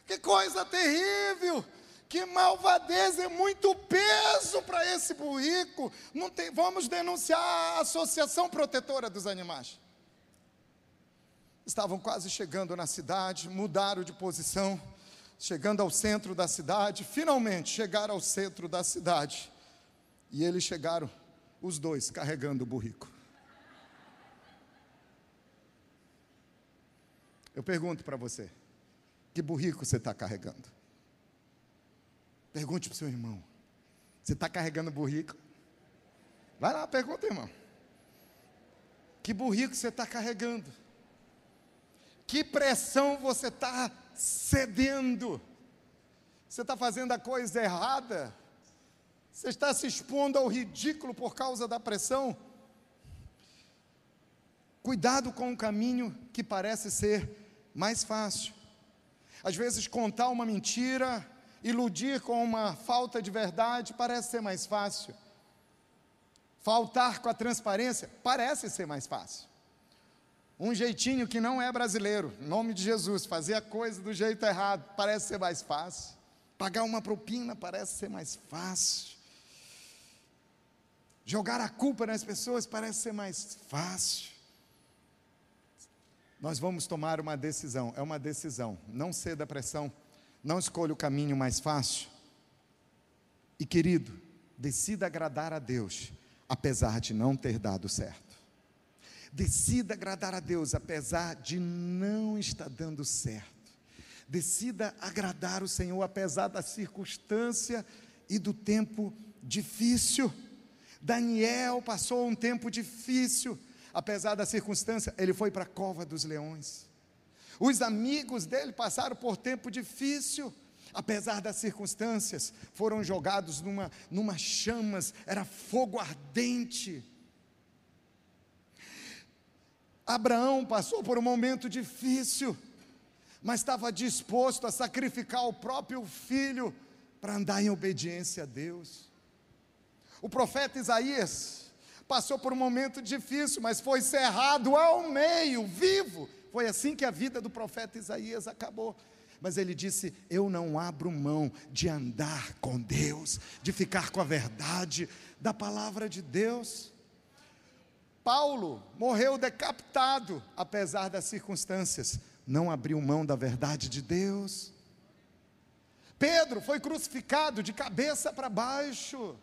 Que coisa terrível! Que malvadeza, é muito peso para esse burrico. Não tem, vamos denunciar a Associação Protetora dos Animais. Estavam quase chegando na cidade, mudaram de posição, chegando ao centro da cidade, finalmente chegaram ao centro da cidade. E eles chegaram, os dois, carregando o burrico. Eu pergunto para você: que burrico você está carregando? Pergunte para o seu irmão: você está carregando burrico? Vai lá, pergunta, irmão. Que burrico você está carregando? Que pressão você está cedendo? Você está fazendo a coisa errada? Você está se expondo ao ridículo por causa da pressão? Cuidado com o caminho que parece ser mais fácil. Às vezes, contar uma mentira, iludir com uma falta de verdade, parece ser mais fácil. Faltar com a transparência parece ser mais fácil. Um jeitinho que não é brasileiro, em nome de Jesus, fazer a coisa do jeito errado, parece ser mais fácil. Pagar uma propina parece ser mais fácil. Jogar a culpa nas pessoas parece ser mais fácil. Nós vamos tomar uma decisão, é uma decisão. Não ceda à pressão, não escolha o caminho mais fácil. E querido, decida agradar a Deus, apesar de não ter dado certo. Decida agradar a Deus, apesar de não estar dando certo. Decida agradar o Senhor, apesar da circunstância e do tempo difícil. Daniel passou um tempo difícil, apesar da circunstância, ele foi para a cova dos leões. Os amigos dele passaram por tempo difícil, apesar das circunstâncias, foram jogados numa, numa chamas, era fogo ardente. Abraão passou por um momento difícil, mas estava disposto a sacrificar o próprio filho para andar em obediência a Deus. O profeta Isaías passou por um momento difícil, mas foi cerrado ao meio, vivo. Foi assim que a vida do profeta Isaías acabou. Mas ele disse: Eu não abro mão de andar com Deus, de ficar com a verdade da palavra de Deus. Paulo morreu decapitado, apesar das circunstâncias, não abriu mão da verdade de Deus. Pedro foi crucificado de cabeça para baixo.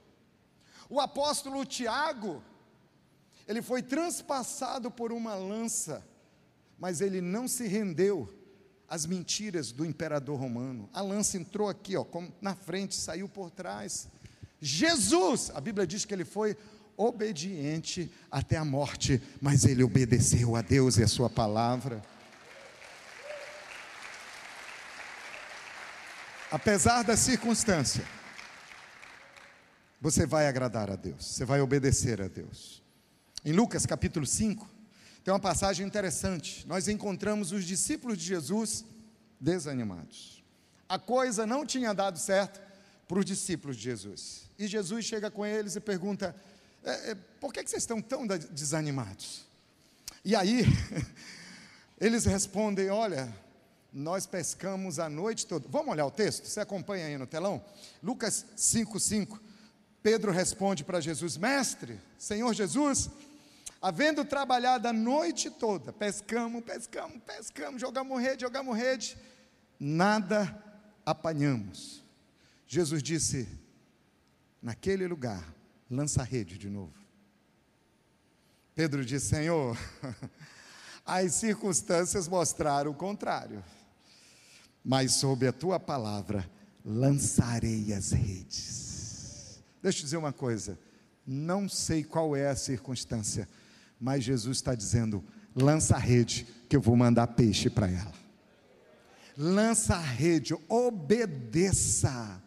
O apóstolo Tiago, ele foi transpassado por uma lança, mas ele não se rendeu às mentiras do imperador romano. A lança entrou aqui, ó, na frente, saiu por trás. Jesus, a Bíblia diz que ele foi obediente até a morte, mas ele obedeceu a Deus e a sua palavra. Apesar da circunstância, você vai agradar a Deus, você vai obedecer a Deus. Em Lucas capítulo 5, tem uma passagem interessante. Nós encontramos os discípulos de Jesus desanimados. A coisa não tinha dado certo para os discípulos de Jesus. E Jesus chega com eles e pergunta: é, é, por que, que vocês estão tão desanimados? E aí, [LAUGHS] eles respondem: Olha, nós pescamos a noite toda. Vamos olhar o texto? Você acompanha aí no telão? Lucas 5,5. Pedro responde para Jesus: Mestre, Senhor Jesus, havendo trabalhado a noite toda, pescamos, pescamos, pescamos, jogamos rede, jogamos rede, nada apanhamos. Jesus disse: Naquele lugar, lança a rede de novo. Pedro disse: Senhor, [LAUGHS] as circunstâncias mostraram o contrário, mas sob a tua palavra lançarei as redes. Deixa eu dizer uma coisa, não sei qual é a circunstância, mas Jesus está dizendo: lança a rede, que eu vou mandar peixe para ela. Lança a rede, obedeça.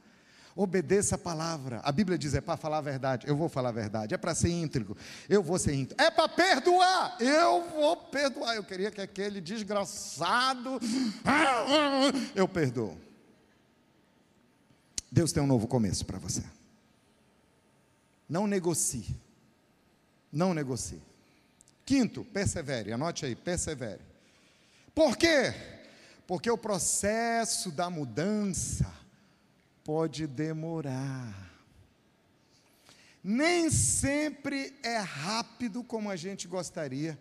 Obedeça a palavra. A Bíblia diz: é para falar a verdade. Eu vou falar a verdade. É para ser íntegro. Eu vou ser íntegro. É para perdoar. Eu vou perdoar. Eu queria que aquele desgraçado. Eu perdoo. Deus tem um novo começo para você. Não negocie. Não negocie. Quinto, persevere. Anote aí, persevere. Por quê? Porque o processo da mudança pode demorar. Nem sempre é rápido como a gente gostaria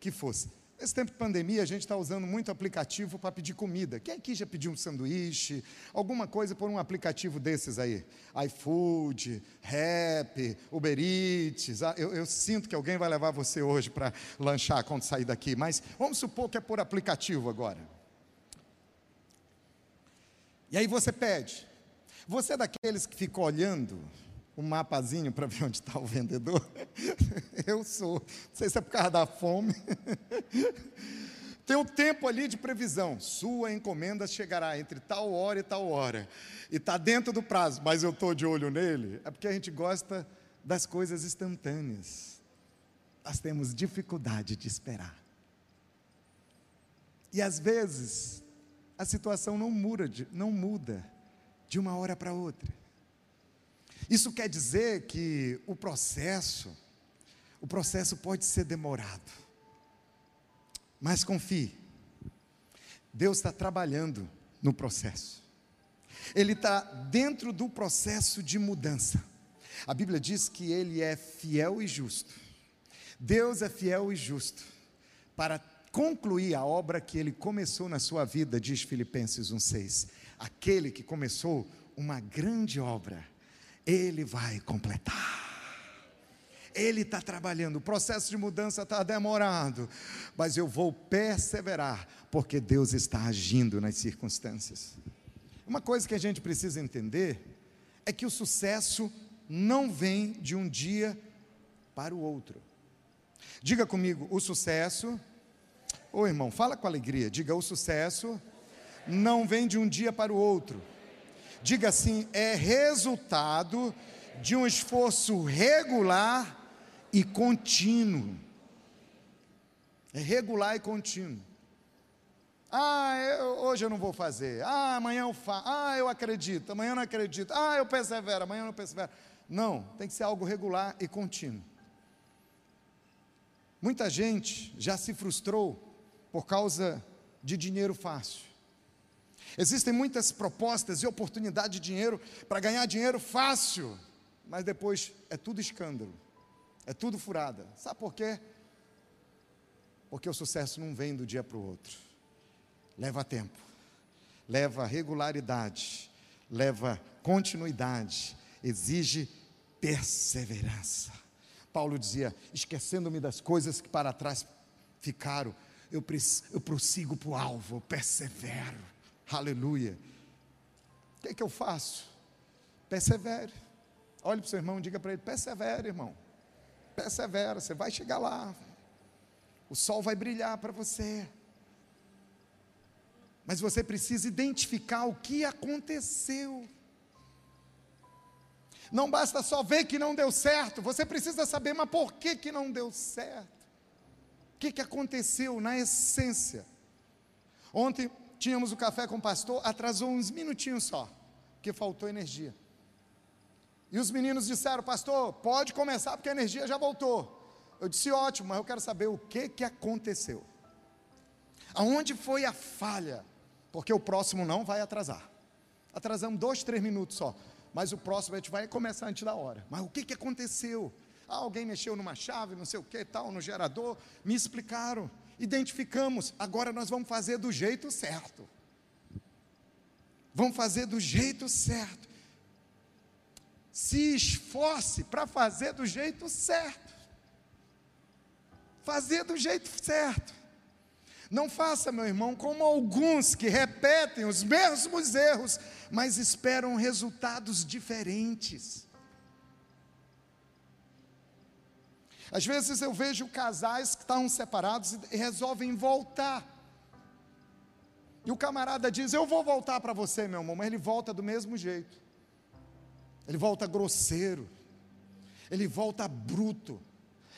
que fosse. Nesse tempo de pandemia, a gente está usando muito aplicativo para pedir comida. Quem aqui já pediu um sanduíche, alguma coisa por um aplicativo desses aí? iFood, Rap, Uber Eats. Eu, eu sinto que alguém vai levar você hoje para lanchar quando sair daqui, mas vamos supor que é por aplicativo agora. E aí você pede. Você é daqueles que fica olhando um mapazinho para ver onde está o vendedor? [LAUGHS] Eu sou. Não sei se é por causa da fome. [LAUGHS] Tem um tempo ali de previsão. Sua encomenda chegará entre tal hora e tal hora. E está dentro do prazo, mas eu estou de olho nele. É porque a gente gosta das coisas instantâneas. Nós temos dificuldade de esperar. E às vezes, a situação não muda, não muda de uma hora para outra. Isso quer dizer que o processo, o processo pode ser demorado. Mas confie, Deus está trabalhando no processo. Ele está dentro do processo de mudança. A Bíblia diz que Ele é fiel e justo. Deus é fiel e justo para concluir a obra que Ele começou na sua vida, diz Filipenses 1,6 aquele que começou uma grande obra, ele vai completar. Ele está trabalhando, o processo de mudança está demorado, mas eu vou perseverar, porque Deus está agindo nas circunstâncias. Uma coisa que a gente precisa entender é que o sucesso não vem de um dia para o outro. Diga comigo, o sucesso. Ô irmão, fala com alegria. Diga, o sucesso não vem de um dia para o outro. Diga assim: é resultado de um esforço regular e contínuo. É regular e contínuo. Ah, eu, hoje eu não vou fazer. Ah, amanhã eu faço. Ah, eu acredito. Amanhã eu não acredito. Ah, eu persevero. Amanhã eu não persevero. Não, tem que ser algo regular e contínuo. Muita gente já se frustrou por causa de dinheiro fácil. Existem muitas propostas e oportunidades de dinheiro para ganhar dinheiro fácil, mas depois é tudo escândalo, é tudo furada. Sabe por quê? Porque o sucesso não vem do dia para o outro, leva tempo, leva regularidade, leva continuidade, exige perseverança. Paulo dizia: esquecendo-me das coisas que para trás ficaram, eu, eu prossigo para o alvo, eu persevero. Aleluia. O que, é que eu faço? Persevere. Olhe para o seu irmão e diga para ele: persevere, irmão. Persevera, você vai chegar lá. O sol vai brilhar para você. Mas você precisa identificar o que aconteceu. Não basta só ver que não deu certo, você precisa saber, mas por que, que não deu certo? O que, que aconteceu na essência? Ontem Tínhamos o café com o pastor, atrasou uns minutinhos só, porque faltou energia. E os meninos disseram, pastor, pode começar porque a energia já voltou. Eu disse: Ótimo, mas eu quero saber o que, que aconteceu. Aonde foi a falha? Porque o próximo não vai atrasar. Atrasamos dois, três minutos só. Mas o próximo a gente vai começar antes da hora. Mas o que, que aconteceu? Ah, alguém mexeu numa chave, não sei o que, tal, no gerador. Me explicaram. Identificamos. Agora nós vamos fazer do jeito certo. Vamos fazer do jeito certo. Se esforce para fazer do jeito certo. Fazer do jeito certo. Não faça, meu irmão, como alguns que repetem os mesmos erros, mas esperam resultados diferentes. Às vezes eu vejo casais que estão separados e resolvem voltar. E o camarada diz: Eu vou voltar para você, meu irmão, mas ele volta do mesmo jeito. Ele volta grosseiro, ele volta bruto,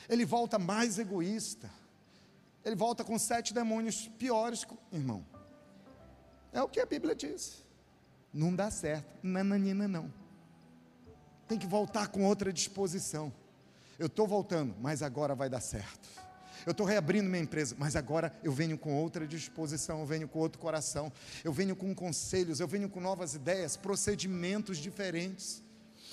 ele volta mais egoísta ele volta com sete demônios piores, irmão. É o que a Bíblia diz. Não dá certo. Nananina, não. Tem que voltar com outra disposição. Eu estou voltando, mas agora vai dar certo. Eu estou reabrindo minha empresa, mas agora eu venho com outra disposição, eu venho com outro coração, eu venho com conselhos, eu venho com novas ideias, procedimentos diferentes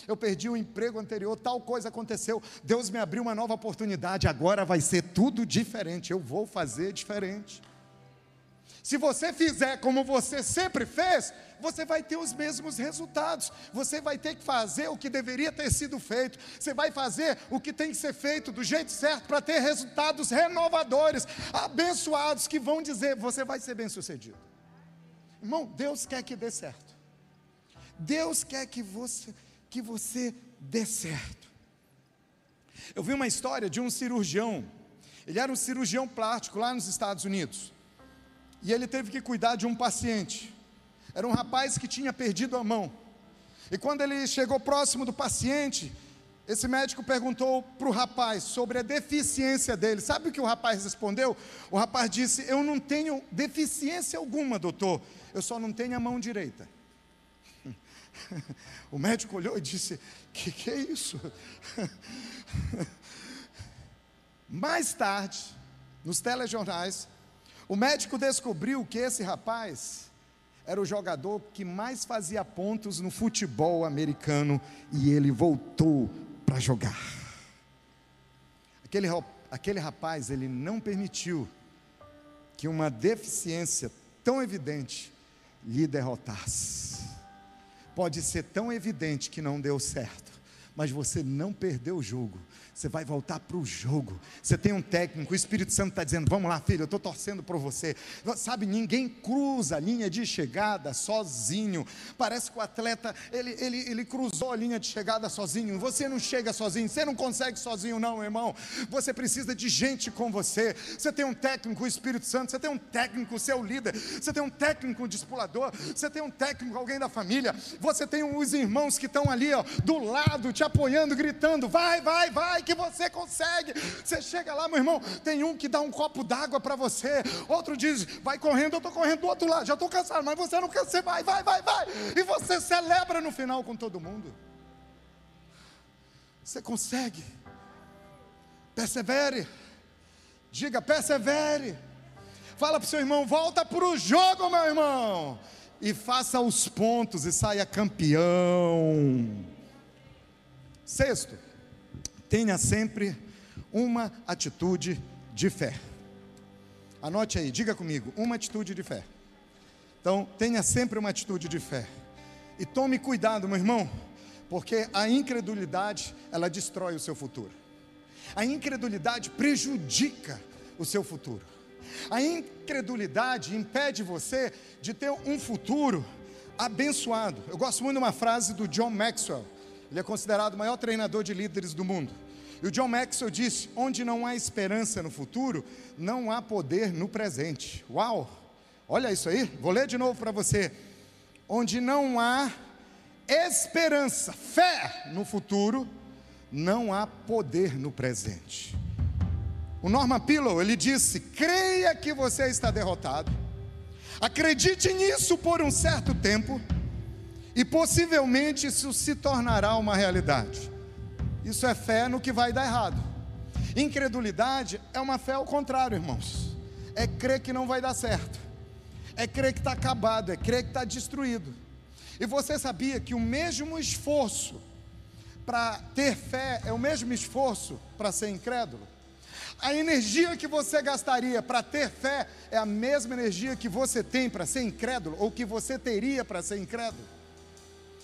eu perdi o emprego anterior, tal coisa aconteceu, Deus me abriu uma nova oportunidade, agora vai ser tudo diferente, eu vou fazer diferente. Se você fizer como você sempre fez, você vai ter os mesmos resultados. Você vai ter que fazer o que deveria ter sido feito. Você vai fazer o que tem que ser feito do jeito certo para ter resultados renovadores, abençoados, que vão dizer: você vai ser bem sucedido. Irmão, Deus quer que dê certo. Deus quer que você que você dê certo. Eu vi uma história de um cirurgião, ele era um cirurgião plástico lá nos Estados Unidos, e ele teve que cuidar de um paciente. Era um rapaz que tinha perdido a mão. E quando ele chegou próximo do paciente, esse médico perguntou para o rapaz sobre a deficiência dele. Sabe o que o rapaz respondeu? O rapaz disse: Eu não tenho deficiência alguma, doutor, eu só não tenho a mão direita. [LAUGHS] O médico olhou e disse: Que que é isso? [LAUGHS] Mais tarde, nos telejornais, o médico descobriu que esse rapaz era o jogador que mais fazia pontos no futebol americano e ele voltou para jogar. Aquele, aquele rapaz, ele não permitiu que uma deficiência tão evidente lhe derrotasse. Pode ser tão evidente que não deu certo, mas você não perdeu o jogo, você vai voltar para o jogo. Você tem um técnico, o Espírito Santo está dizendo: Vamos lá, filho, eu estou torcendo por você. Sabe, ninguém cruza a linha de chegada sozinho. Parece que o atleta, ele, ele, ele cruzou a linha de chegada sozinho. Você não chega sozinho, você não consegue sozinho, não, irmão. Você precisa de gente com você. Você tem um técnico, o Espírito Santo, você tem um técnico, seu líder, você tem um técnico, um discipulador, você tem um técnico, alguém da família, você tem os irmãos que estão ali, ó, do lado, te apoiando, gritando: Vai, vai, vai que você consegue. Você chega lá, meu irmão, tem um que dá um copo d'água para você, outro diz, vai correndo, eu estou correndo do outro lado, já estou cansado, mas você não quer, você vai, vai, vai, vai. E você celebra no final com todo mundo. Você consegue. Persevere. Diga, persevere. Fala para o seu irmão, volta para o jogo, meu irmão. E faça os pontos e saia campeão. Sexto, tenha sempre uma atitude de fé. Anote aí, diga comigo, uma atitude de fé. Então, tenha sempre uma atitude de fé. E tome cuidado, meu irmão, porque a incredulidade, ela destrói o seu futuro. A incredulidade prejudica o seu futuro. A incredulidade impede você de ter um futuro abençoado. Eu gosto muito de uma frase do John Maxwell. Ele é considerado o maior treinador de líderes do mundo. E o John Maxwell disse: onde não há esperança no futuro, não há poder no presente. Uau! Olha isso aí, vou ler de novo para você. Onde não há esperança, fé no futuro, não há poder no presente. O Norman Pillow, ele disse: creia que você está derrotado, acredite nisso por um certo tempo, e possivelmente isso se tornará uma realidade. Isso é fé no que vai dar errado. Incredulidade é uma fé ao contrário, irmãos. É crer que não vai dar certo, é crer que está acabado, é crer que está destruído. E você sabia que o mesmo esforço para ter fé é o mesmo esforço para ser incrédulo? A energia que você gastaria para ter fé é a mesma energia que você tem para ser incrédulo, ou que você teria para ser incrédulo.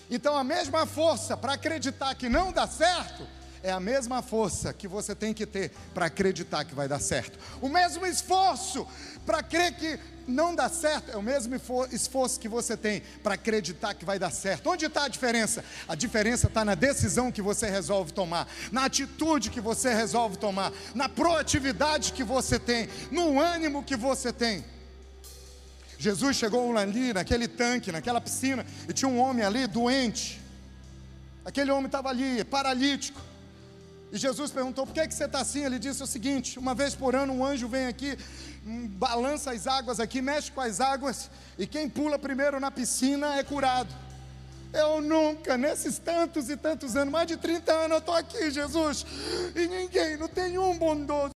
Então, a mesma força para acreditar que não dá certo é a mesma força que você tem que ter para acreditar que vai dar certo. O mesmo esforço para crer que não dá certo é o mesmo esforço que você tem para acreditar que vai dar certo. Onde está a diferença? A diferença está na decisão que você resolve tomar, na atitude que você resolve tomar, na proatividade que você tem, no ânimo que você tem. Jesus chegou ali naquele tanque, naquela piscina, e tinha um homem ali doente. Aquele homem estava ali, paralítico. E Jesus perguntou: por que, que você está assim? Ele disse o seguinte: uma vez por ano um anjo vem aqui, hum, balança as águas aqui, mexe com as águas, e quem pula primeiro na piscina é curado. Eu nunca, nesses tantos e tantos anos, mais de 30 anos, eu estou aqui, Jesus, e ninguém, não tem um bondoso,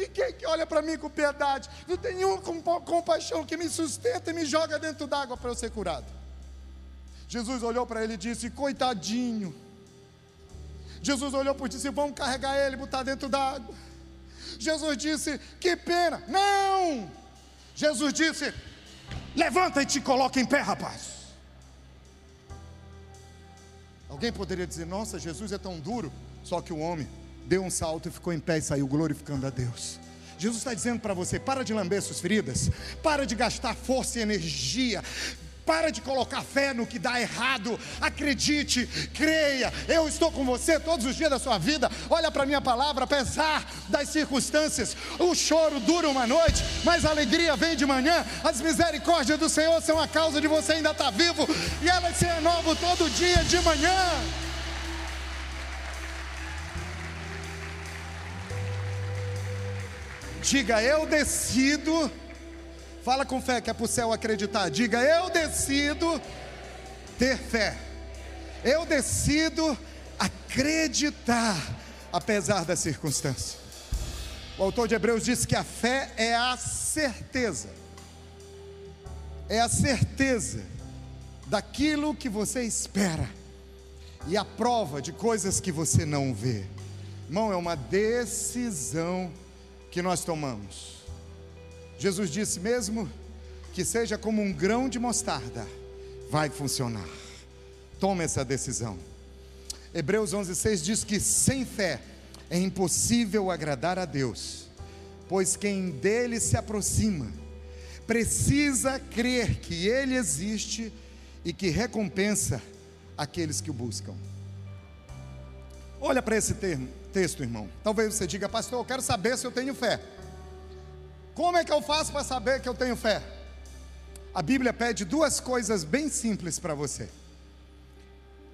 ninguém que olha para mim com piedade, não tem nenhum com compaixão que me sustenta e me joga dentro d'água para eu ser curado. Jesus olhou para ele e disse: Coitadinho, Jesus olhou para discípulos: vamos carregar ele, botar dentro d'água. Jesus disse: que pena. Não! Jesus disse: levanta e te coloca em pé, rapaz. Alguém poderia dizer: nossa, Jesus é tão duro. Só que o homem deu um salto e ficou em pé e saiu glorificando a Deus. Jesus está dizendo para você: para de lamber suas feridas, para de gastar força e energia, para de colocar fé no que dá errado. Acredite, creia. Eu estou com você todos os dias da sua vida. Olha para a minha palavra, apesar das circunstâncias. O choro dura uma noite, mas a alegria vem de manhã. As misericórdias do Senhor são a causa de você ainda estar vivo. E elas se renovam todo dia de manhã. Diga, eu decido Fala com fé que é para o céu acreditar. Diga: Eu decido ter fé. Eu decido acreditar, apesar da circunstância. O autor de Hebreus disse que a fé é a certeza, é a certeza daquilo que você espera e a prova de coisas que você não vê. Irmão, é uma decisão que nós tomamos. Jesus disse: mesmo que seja como um grão de mostarda, vai funcionar. Tome essa decisão. Hebreus 11:6 diz que sem fé é impossível agradar a Deus, pois quem dele se aproxima precisa crer que ele existe e que recompensa aqueles que o buscam. Olha para esse termo, texto, irmão. Talvez você diga, pastor, eu quero saber se eu tenho fé. Como é que eu faço para saber que eu tenho fé? A Bíblia pede duas coisas bem simples para você.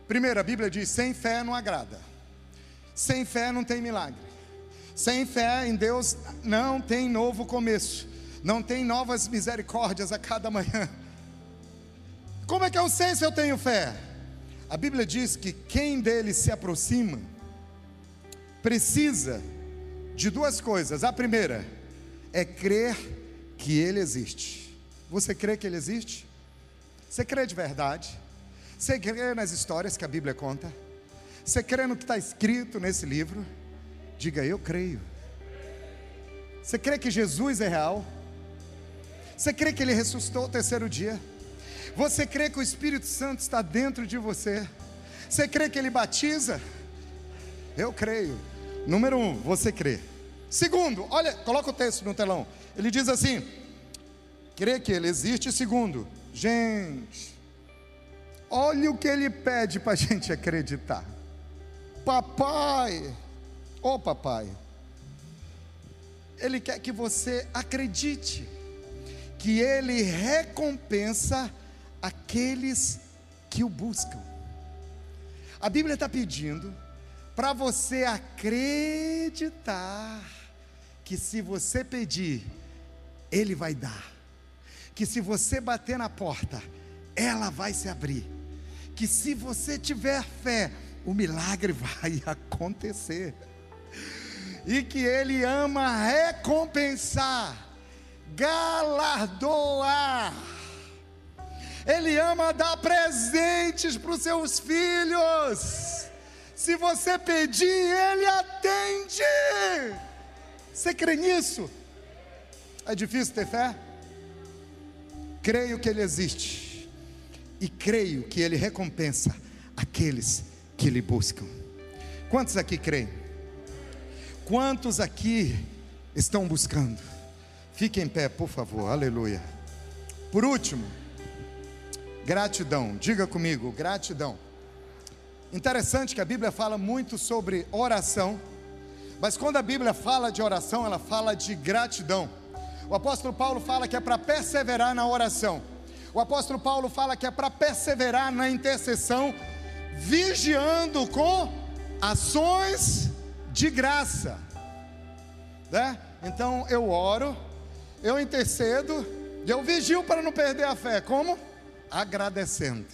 Primeiro, a Bíblia diz: sem fé não agrada, sem fé não tem milagre, sem fé em Deus não tem novo começo, não tem novas misericórdias a cada manhã. Como é que eu sei se eu tenho fé? A Bíblia diz que quem dele se aproxima precisa de duas coisas. A primeira, é crer que Ele existe. Você crê que Ele existe? Você crê de verdade? Você crê nas histórias que a Bíblia conta? Você crê no que está escrito nesse livro? Diga, eu creio. Você crê que Jesus é real? Você crê que Ele ressuscitou o terceiro dia? Você crê que o Espírito Santo está dentro de você? Você crê que Ele batiza? Eu creio. Número um, você crê. Segundo, olha, coloca o texto no telão. Ele diz assim: crê que ele existe. Segundo, gente, olha o que ele pede para a [LAUGHS] gente acreditar. Papai, ô oh, papai, ele quer que você acredite que ele recompensa aqueles que o buscam. A Bíblia está pedindo para você acreditar que se você pedir, Ele vai dar. Que se você bater na porta, ela vai se abrir. Que se você tiver fé, o milagre [LAUGHS] vai acontecer. e que Ele ama recompensar, galardoar. Ele ama dar presentes para os seus filhos. Se você pedir, Ele atende. Você crê nisso? É difícil ter fé? Creio que Ele existe e creio que Ele recompensa aqueles que lhe buscam. Quantos aqui creem? Quantos aqui estão buscando? Fique em pé, por favor, aleluia. Por último, gratidão, diga comigo, gratidão. Interessante que a Bíblia fala muito sobre oração, mas quando a Bíblia fala de oração, ela fala de gratidão. O apóstolo Paulo fala que é para perseverar na oração. O apóstolo Paulo fala que é para perseverar na intercessão, vigiando com ações de graça. Né? Então eu oro, eu intercedo, eu vigio para não perder a fé. Como? Agradecendo.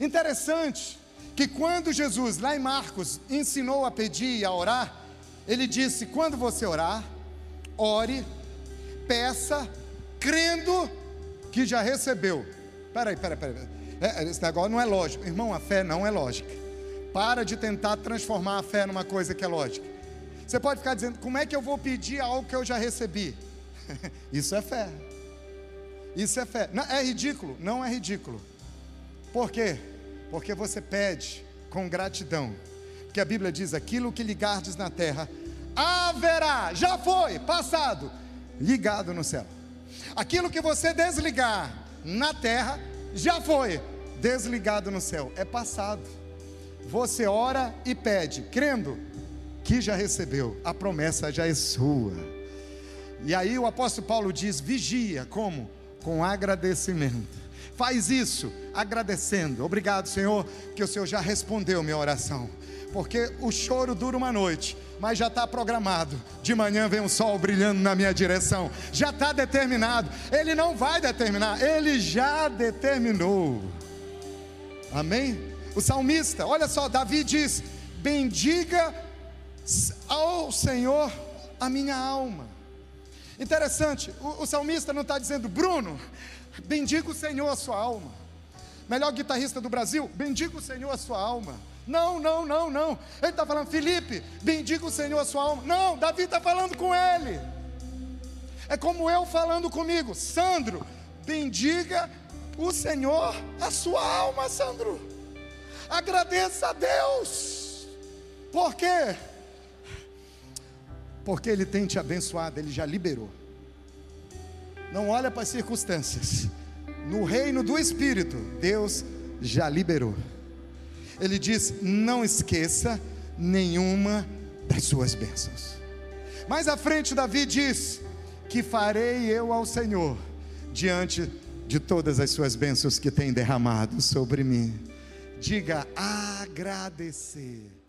Interessante que quando Jesus, lá em Marcos, ensinou a pedir e a orar, ele disse: quando você orar, ore peça crendo que já recebeu. Peraí, peraí, peraí. É, esse negócio não é lógico. Irmão, a fé não é lógica. Para de tentar transformar a fé numa coisa que é lógica. Você pode ficar dizendo, como é que eu vou pedir algo que eu já recebi? [LAUGHS] Isso é fé. Isso é fé. Não, é ridículo? Não é ridículo. Por quê? Porque você pede com gratidão. Porque a Bíblia diz: aquilo que ligardes na terra haverá, já foi, passado, ligado no céu. Aquilo que você desligar na terra, já foi desligado no céu, é passado. Você ora e pede, crendo que já recebeu, a promessa já é sua. E aí o apóstolo Paulo diz: vigia, como? Com agradecimento. Faz isso agradecendo. Obrigado, Senhor, que o Senhor já respondeu minha oração. Porque o choro dura uma noite, mas já está programado. De manhã vem um sol brilhando na minha direção. Já está determinado. Ele não vai determinar, ele já determinou. Amém? O salmista, olha só, Davi diz: Bendiga ao Senhor a minha alma. Interessante, o, o salmista não está dizendo, Bruno, bendiga o Senhor a sua alma. Melhor guitarrista do Brasil, bendiga o Senhor a sua alma. Não, não, não, não. Ele está falando, Felipe, bendiga o Senhor a sua alma. Não, Davi está falando com ele. É como eu falando comigo, Sandro, bendiga o Senhor a sua alma, Sandro. Agradeça a Deus. Por quê? Porque Ele tem te abençoado, Ele já liberou. Não olha para as circunstâncias. No reino do Espírito, Deus já liberou ele diz: não esqueça nenhuma das suas bênçãos. Mais à frente, Davi diz: que farei eu ao Senhor diante de todas as suas bênçãos que tem derramado sobre mim. Diga agradecer.